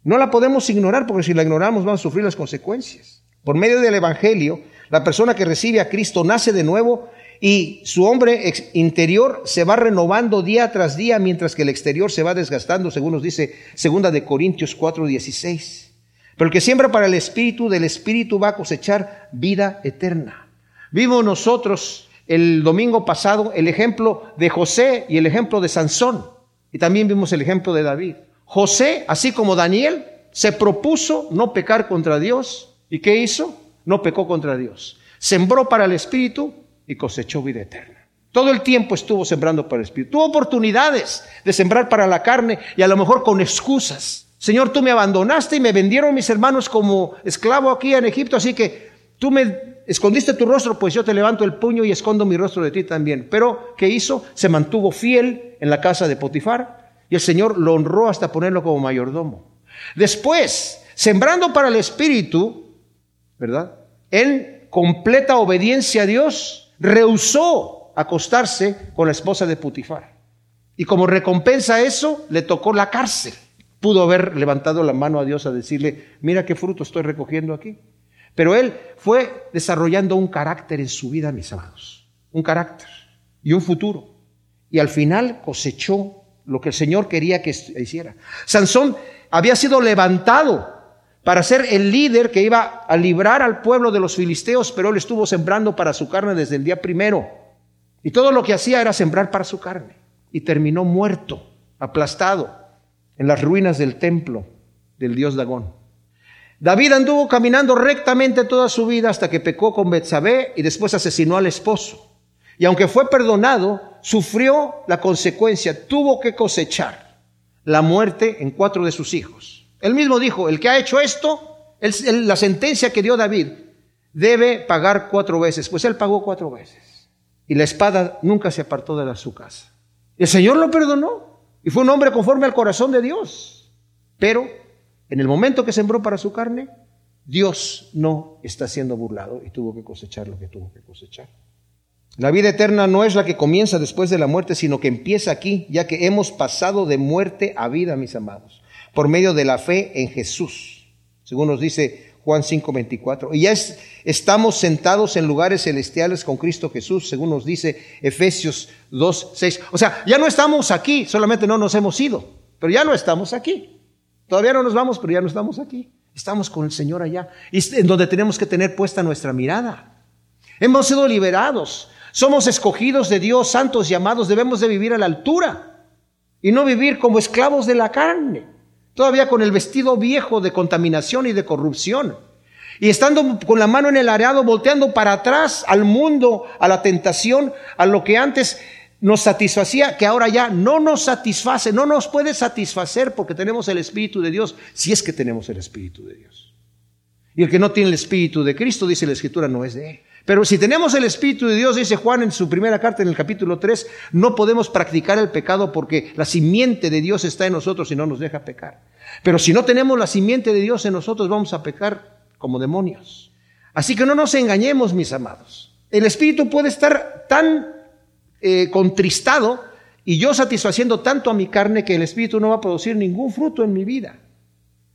No la podemos ignorar porque si la ignoramos vamos a sufrir las consecuencias. Por medio del Evangelio, la persona que recibe a Cristo nace de nuevo y su hombre interior se va renovando día tras día mientras que el exterior se va desgastando, según nos dice segunda de Corintios 4:16. Pero el que siembra para el espíritu, del espíritu va a cosechar vida eterna. Vimos nosotros el domingo pasado el ejemplo de José y el ejemplo de Sansón y también vimos el ejemplo de David. José, así como Daniel, se propuso no pecar contra Dios. ¿Y qué hizo? No pecó contra Dios. Sembró para el Espíritu y cosechó vida eterna. Todo el tiempo estuvo sembrando para el Espíritu. Tuvo oportunidades de sembrar para la carne y a lo mejor con excusas. Señor, tú me abandonaste y me vendieron mis hermanos como esclavo aquí en Egipto, así que tú me escondiste tu rostro, pues yo te levanto el puño y escondo mi rostro de ti también. Pero, ¿qué hizo? Se mantuvo fiel en la casa de Potifar y el Señor lo honró hasta ponerlo como mayordomo. Después, sembrando para el Espíritu, ¿verdad? En completa obediencia a Dios, rehusó acostarse con la esposa de Putifar. Y como recompensa a eso, le tocó la cárcel. Pudo haber levantado la mano a Dios a decirle, mira qué fruto estoy recogiendo aquí. Pero él fue desarrollando un carácter en su vida, mis amados. Un carácter y un futuro. Y al final cosechó lo que el Señor quería que hiciera. Sansón había sido levantado para ser el líder que iba a librar al pueblo de los filisteos, pero él estuvo sembrando para su carne desde el día primero. Y todo lo que hacía era sembrar para su carne. Y terminó muerto, aplastado en las ruinas del templo del dios Dagón. David anduvo caminando rectamente toda su vida hasta que pecó con Betsabé y después asesinó al esposo. Y aunque fue perdonado, sufrió la consecuencia, tuvo que cosechar la muerte en cuatro de sus hijos. Él mismo dijo, el que ha hecho esto, la sentencia que dio David, debe pagar cuatro veces. Pues él pagó cuatro veces. Y la espada nunca se apartó de su casa. El Señor lo perdonó y fue un hombre conforme al corazón de Dios. Pero en el momento que sembró para su carne, Dios no está siendo burlado y tuvo que cosechar lo que tuvo que cosechar. La vida eterna no es la que comienza después de la muerte, sino que empieza aquí, ya que hemos pasado de muerte a vida, mis amados, por medio de la fe en Jesús, según nos dice Juan 5:24. Y ya estamos sentados en lugares celestiales con Cristo Jesús, según nos dice Efesios 2:6. O sea, ya no estamos aquí, solamente no nos hemos ido, pero ya no estamos aquí. Todavía no nos vamos, pero ya no estamos aquí. Estamos con el Señor allá, en donde tenemos que tener puesta nuestra mirada. Hemos sido liberados. Somos escogidos de Dios, santos y debemos de vivir a la altura y no vivir como esclavos de la carne, todavía con el vestido viejo de contaminación y de corrupción. Y estando con la mano en el areado, volteando para atrás al mundo, a la tentación, a lo que antes nos satisfacía, que ahora ya no nos satisface, no nos puede satisfacer porque tenemos el Espíritu de Dios, si es que tenemos el Espíritu de Dios. Y el que no tiene el Espíritu de Cristo, dice la Escritura, no es de él. Pero si tenemos el Espíritu de Dios, dice Juan en su primera carta en el capítulo 3, no podemos practicar el pecado porque la simiente de Dios está en nosotros y no nos deja pecar. Pero si no tenemos la simiente de Dios en nosotros, vamos a pecar como demonios. Así que no nos engañemos, mis amados. El Espíritu puede estar tan eh, contristado y yo satisfaciendo tanto a mi carne que el Espíritu no va a producir ningún fruto en mi vida.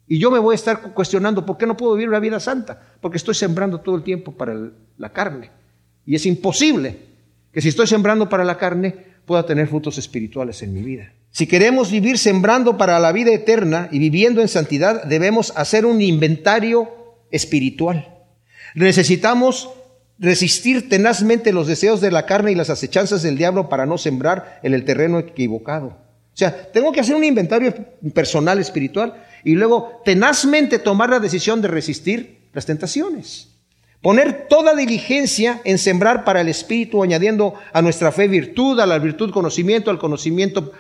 Y yo me voy a estar cuestionando por qué no puedo vivir una vida santa, porque estoy sembrando todo el tiempo para la carne. Y es imposible que si estoy sembrando para la carne pueda tener frutos espirituales en mi vida. Si queremos vivir sembrando para la vida eterna y viviendo en santidad, debemos hacer un inventario espiritual. Necesitamos resistir tenazmente los deseos de la carne y las acechanzas del diablo para no sembrar en el terreno equivocado. O sea, tengo que hacer un inventario personal espiritual y luego tenazmente tomar la decisión de resistir las tentaciones. Poner toda diligencia en sembrar para el Espíritu, añadiendo a nuestra fe virtud, a la virtud conocimiento, al conocimiento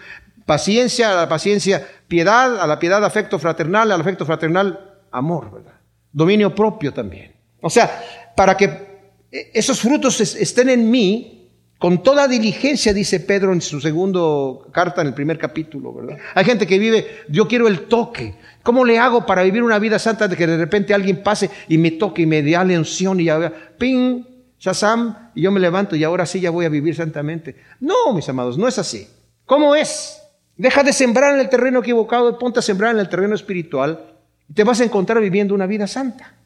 paciencia, a la paciencia piedad, a la piedad afecto fraternal, al afecto fraternal amor, ¿verdad? Dominio propio también. O sea, para que esos frutos estén en mí, con toda diligencia, dice Pedro en su segundo carta, en el primer capítulo, ¿verdad? Hay gente que vive, yo quiero el toque. ¿Cómo le hago para vivir una vida santa de que de repente alguien pase y me toque y me dé la y ya, ping, shazam, y yo me levanto y ahora sí ya voy a vivir santamente? No, mis amados, no es así. ¿Cómo es? Deja de sembrar en el terreno equivocado y ponte a sembrar en el terreno espiritual y te vas a encontrar viviendo una vida santa.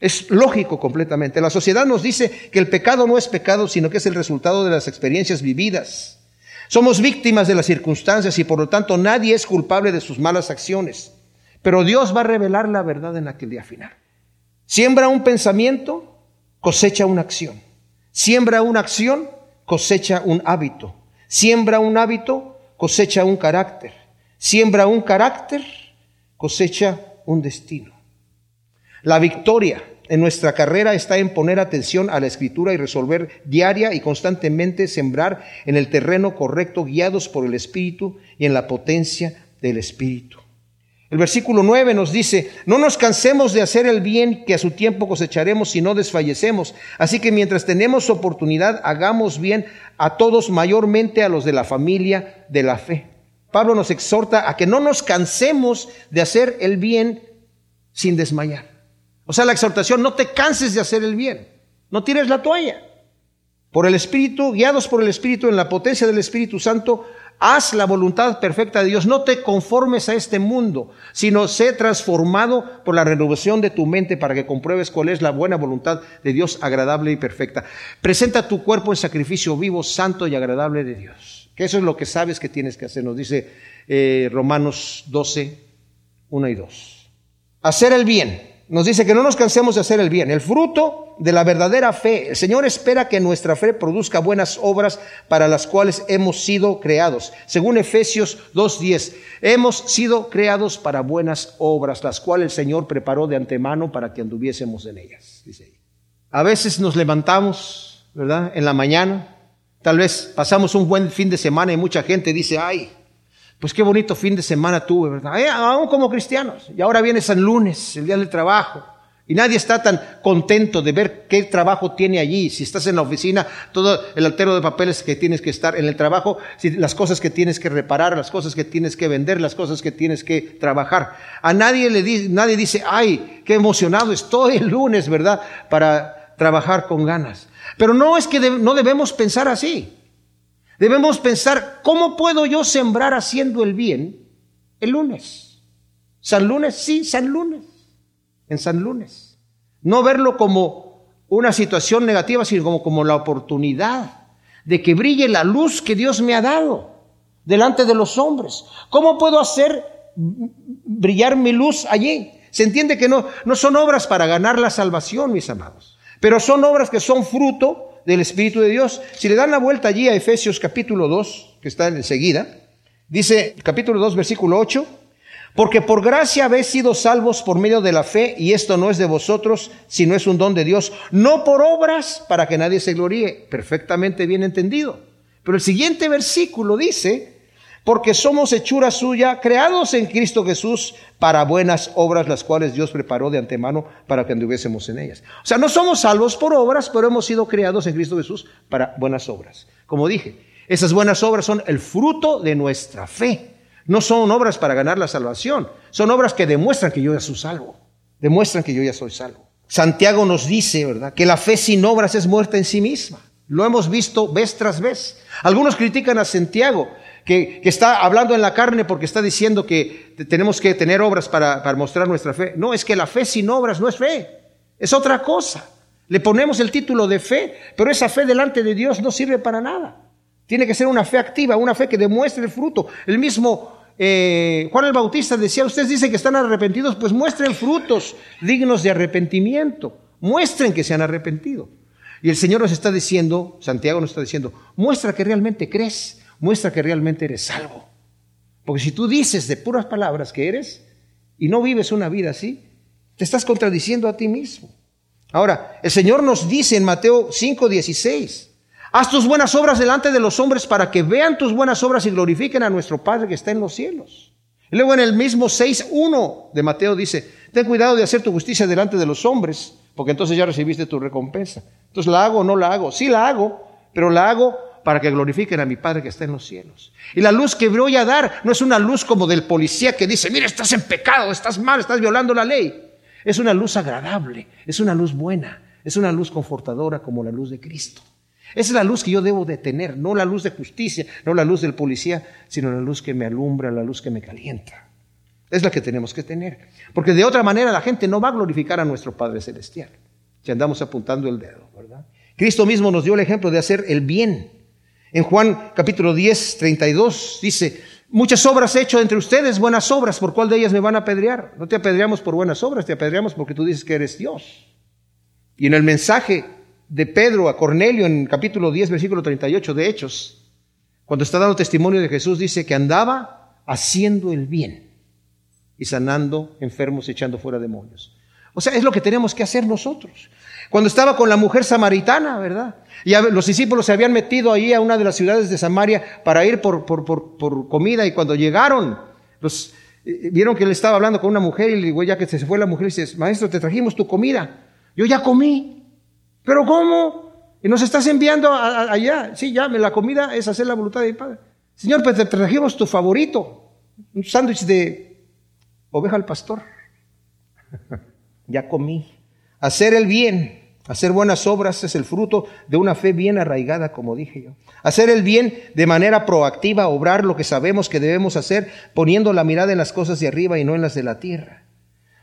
Es lógico completamente. La sociedad nos dice que el pecado no es pecado, sino que es el resultado de las experiencias vividas. Somos víctimas de las circunstancias y por lo tanto nadie es culpable de sus malas acciones. Pero Dios va a revelar la verdad en aquel día final. Siembra un pensamiento, cosecha una acción. Siembra una acción, cosecha un hábito. Siembra un hábito, cosecha un carácter. Siembra un carácter, cosecha un destino. La victoria en nuestra carrera está en poner atención a la escritura y resolver diaria y constantemente sembrar en el terreno correcto guiados por el Espíritu y en la potencia del Espíritu. El versículo 9 nos dice, no nos cansemos de hacer el bien que a su tiempo cosecharemos si no desfallecemos. Así que mientras tenemos oportunidad, hagamos bien a todos, mayormente a los de la familia de la fe. Pablo nos exhorta a que no nos cansemos de hacer el bien sin desmayar. O sea, la exhortación, no te canses de hacer el bien, no tires la toalla. Por el Espíritu, guiados por el Espíritu, en la potencia del Espíritu Santo, haz la voluntad perfecta de Dios. No te conformes a este mundo, sino sé transformado por la renovación de tu mente para que compruebes cuál es la buena voluntad de Dios agradable y perfecta. Presenta tu cuerpo en sacrificio vivo, santo y agradable de Dios. Que eso es lo que sabes que tienes que hacer, nos dice eh, Romanos 12, 1 y 2. Hacer el bien nos dice que no nos cansemos de hacer el bien. El fruto de la verdadera fe. El Señor espera que nuestra fe produzca buenas obras para las cuales hemos sido creados. Según Efesios 2.10, hemos sido creados para buenas obras, las cuales el Señor preparó de antemano para que anduviésemos en ellas. Dice A veces nos levantamos, ¿verdad? En la mañana. Tal vez pasamos un buen fin de semana y mucha gente dice, ay, pues qué bonito fin de semana tuve, ¿verdad? Eh, aún como cristianos. Y ahora viene San Lunes, el día del trabajo. Y nadie está tan contento de ver qué trabajo tiene allí. Si estás en la oficina, todo el altero de papeles que tienes que estar en el trabajo, las cosas que tienes que reparar, las cosas que tienes que vender, las cosas que tienes que trabajar. A nadie le dice, nadie dice, ay, qué emocionado estoy el lunes, ¿verdad? Para trabajar con ganas. Pero no es que no debemos pensar así. Debemos pensar, ¿cómo puedo yo sembrar haciendo el bien el lunes? San lunes, sí, San lunes. En San lunes. No verlo como una situación negativa, sino como, como la oportunidad de que brille la luz que Dios me ha dado delante de los hombres. ¿Cómo puedo hacer brillar mi luz allí? Se entiende que no, no son obras para ganar la salvación, mis amados, pero son obras que son fruto del Espíritu de Dios. Si le dan la vuelta allí a Efesios capítulo 2, que está enseguida, dice capítulo 2, versículo 8, porque por gracia habéis sido salvos por medio de la fe, y esto no es de vosotros, sino es un don de Dios, no por obras para que nadie se gloríe. Perfectamente bien entendido. Pero el siguiente versículo dice, porque somos hechura suya, creados en Cristo Jesús para buenas obras, las cuales Dios preparó de antemano para que anduviésemos en ellas. O sea, no somos salvos por obras, pero hemos sido creados en Cristo Jesús para buenas obras. Como dije, esas buenas obras son el fruto de nuestra fe. No son obras para ganar la salvación, son obras que demuestran que yo ya soy salvo, demuestran que yo ya soy salvo. Santiago nos dice, ¿verdad?, que la fe sin obras es muerta en sí misma. Lo hemos visto vez tras vez. Algunos critican a Santiago que, está hablando en la carne porque está diciendo que tenemos que tener obras para, mostrar nuestra fe. No, es que la fe sin obras no es fe, es otra cosa. Le ponemos el título de fe, pero esa fe delante de Dios no sirve para nada. Tiene que ser una fe activa, una fe que demuestre el fruto. El mismo eh, Juan el Bautista decía, ustedes dicen que están arrepentidos, pues muestren frutos dignos de arrepentimiento. Muestren que se han arrepentido. Y el Señor nos está diciendo, Santiago nos está diciendo, muestra que realmente crees, muestra que realmente eres salvo. Porque si tú dices de puras palabras que eres y no vives una vida así, te estás contradiciendo a ti mismo. Ahora, el Señor nos dice en Mateo 5:16, haz tus buenas obras delante de los hombres para que vean tus buenas obras y glorifiquen a nuestro Padre que está en los cielos. Luego en el mismo 6.1 de Mateo dice, ten cuidado de hacer tu justicia delante de los hombres, porque entonces ya recibiste tu recompensa. Entonces, ¿la hago o no la hago? Sí la hago, pero la hago para que glorifiquen a mi Padre que está en los cielos. Y la luz que voy a dar no es una luz como del policía que dice, mira, estás en pecado, estás mal, estás violando la ley. Es una luz agradable, es una luz buena, es una luz confortadora como la luz de Cristo. Esa es la luz que yo debo de tener, no la luz de justicia, no la luz del policía, sino la luz que me alumbra, la luz que me calienta. Es la que tenemos que tener. Porque de otra manera la gente no va a glorificar a nuestro Padre Celestial. Si andamos apuntando el dedo, ¿verdad? Cristo mismo nos dio el ejemplo de hacer el bien. En Juan capítulo 10, 32 dice, muchas obras he hecho entre ustedes, buenas obras, ¿por cuál de ellas me van a apedrear? No te apedreamos por buenas obras, te apedreamos porque tú dices que eres Dios. Y en el mensaje de Pedro a Cornelio en capítulo 10, versículo 38 de Hechos, cuando está dando testimonio de Jesús, dice que andaba haciendo el bien y sanando enfermos, echando fuera demonios. O sea, es lo que tenemos que hacer nosotros. Cuando estaba con la mujer samaritana, ¿verdad? Y los discípulos se habían metido ahí a una de las ciudades de Samaria para ir por, por, comida y cuando llegaron, los, eh, vieron que él estaba hablando con una mujer y le digo, ya que se fue la mujer, dice, maestro, te trajimos tu comida. Yo ya comí. ¿Pero cómo? Y nos estás enviando allá. Sí, ya, la comida es hacer la voluntad de mi Padre. Señor, pues te trajimos tu favorito, un sándwich de oveja al pastor. ya comí. Hacer el bien Hacer buenas obras es el fruto de una fe bien arraigada, como dije yo. Hacer el bien de manera proactiva, obrar lo que sabemos que debemos hacer, poniendo la mirada en las cosas de arriba y no en las de la tierra.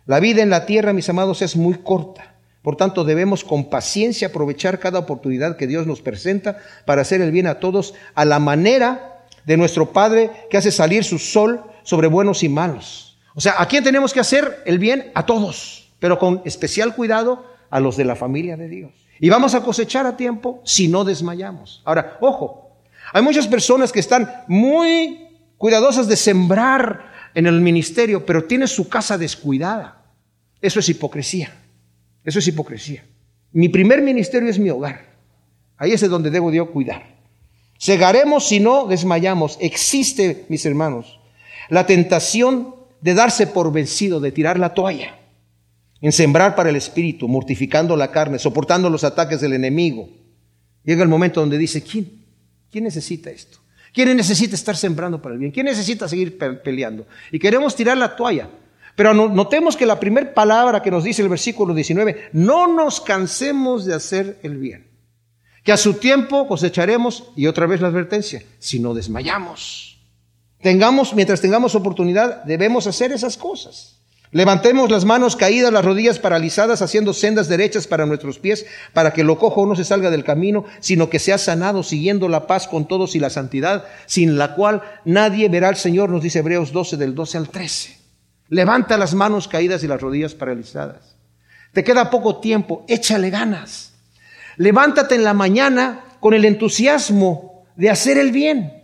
La vida en la tierra, mis amados, es muy corta. Por tanto, debemos con paciencia aprovechar cada oportunidad que Dios nos presenta para hacer el bien a todos a la manera de nuestro Padre que hace salir su sol sobre buenos y malos. O sea, ¿a quién tenemos que hacer el bien? A todos, pero con especial cuidado a los de la familia de Dios. Y vamos a cosechar a tiempo si no desmayamos. Ahora, ojo, hay muchas personas que están muy cuidadosas de sembrar en el ministerio, pero tienen su casa descuidada. Eso es hipocresía. Eso es hipocresía. Mi primer ministerio es mi hogar. Ahí es de donde debo yo cuidar. Segaremos si no desmayamos. Existe, mis hermanos, la tentación de darse por vencido, de tirar la toalla en sembrar para el espíritu, mortificando la carne, soportando los ataques del enemigo. Llega el momento donde dice, ¿quién, quién necesita esto? ¿Quién necesita estar sembrando para el bien? ¿Quién necesita seguir peleando? Y queremos tirar la toalla. Pero notemos que la primera palabra que nos dice el versículo 19, no nos cansemos de hacer el bien. Que a su tiempo cosecharemos, y otra vez la advertencia, si no desmayamos. Tengamos, mientras tengamos oportunidad, debemos hacer esas cosas. Levantemos las manos caídas, las rodillas paralizadas, haciendo sendas derechas para nuestros pies, para que lo cojo no se salga del camino, sino que sea sanado, siguiendo la paz con todos y la santidad, sin la cual nadie verá al Señor, nos dice Hebreos 12, del 12 al 13. Levanta las manos caídas y las rodillas paralizadas. Te queda poco tiempo, échale ganas. Levántate en la mañana con el entusiasmo de hacer el bien.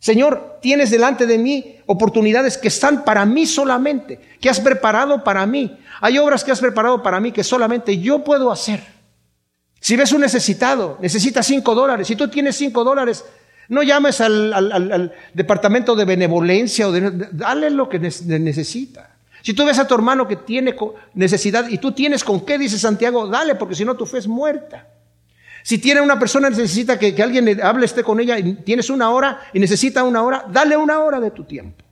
Señor, tienes delante de mí oportunidades que están para mí solamente, que has preparado para mí. Hay obras que has preparado para mí que solamente yo puedo hacer. Si ves un necesitado, necesita cinco dólares, si tú tienes cinco dólares, no llames al, departamento de benevolencia o de, dale lo que necesita. Si tú ves a tu hermano que tiene necesidad y tú tienes con qué, dice Santiago, dale, porque si no tu fe es muerta. Si tiene una persona necesita que, que alguien le hable, esté con ella, y tienes una hora y necesita una hora, dale una hora de tu tiempo.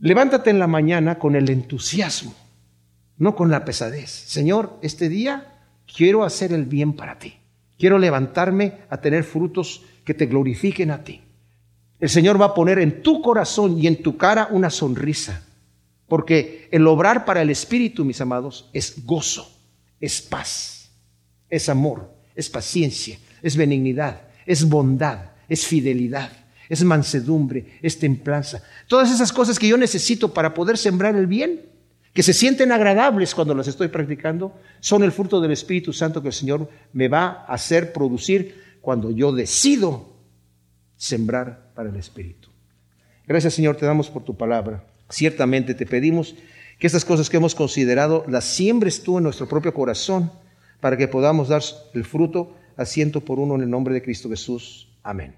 Levántate en la mañana con el entusiasmo, no con la pesadez. Señor, este día quiero hacer el bien para ti. Quiero levantarme a tener frutos que te glorifiquen a ti. El Señor va a poner en tu corazón y en tu cara una sonrisa, porque el obrar para el Espíritu, mis amados, es gozo, es paz, es amor es paciencia, es benignidad, es bondad, es fidelidad, es mansedumbre, es templanza. Todas esas cosas que yo necesito para poder sembrar el bien, que se sienten agradables cuando las estoy practicando, son el fruto del Espíritu Santo que el Señor me va a hacer producir cuando yo decido sembrar para el Espíritu. Gracias Señor, te damos por tu palabra. Ciertamente te pedimos que estas cosas que hemos considerado las siembres tú en nuestro propio corazón para que podamos dar el fruto a ciento por uno en el nombre de Cristo Jesús. Amén.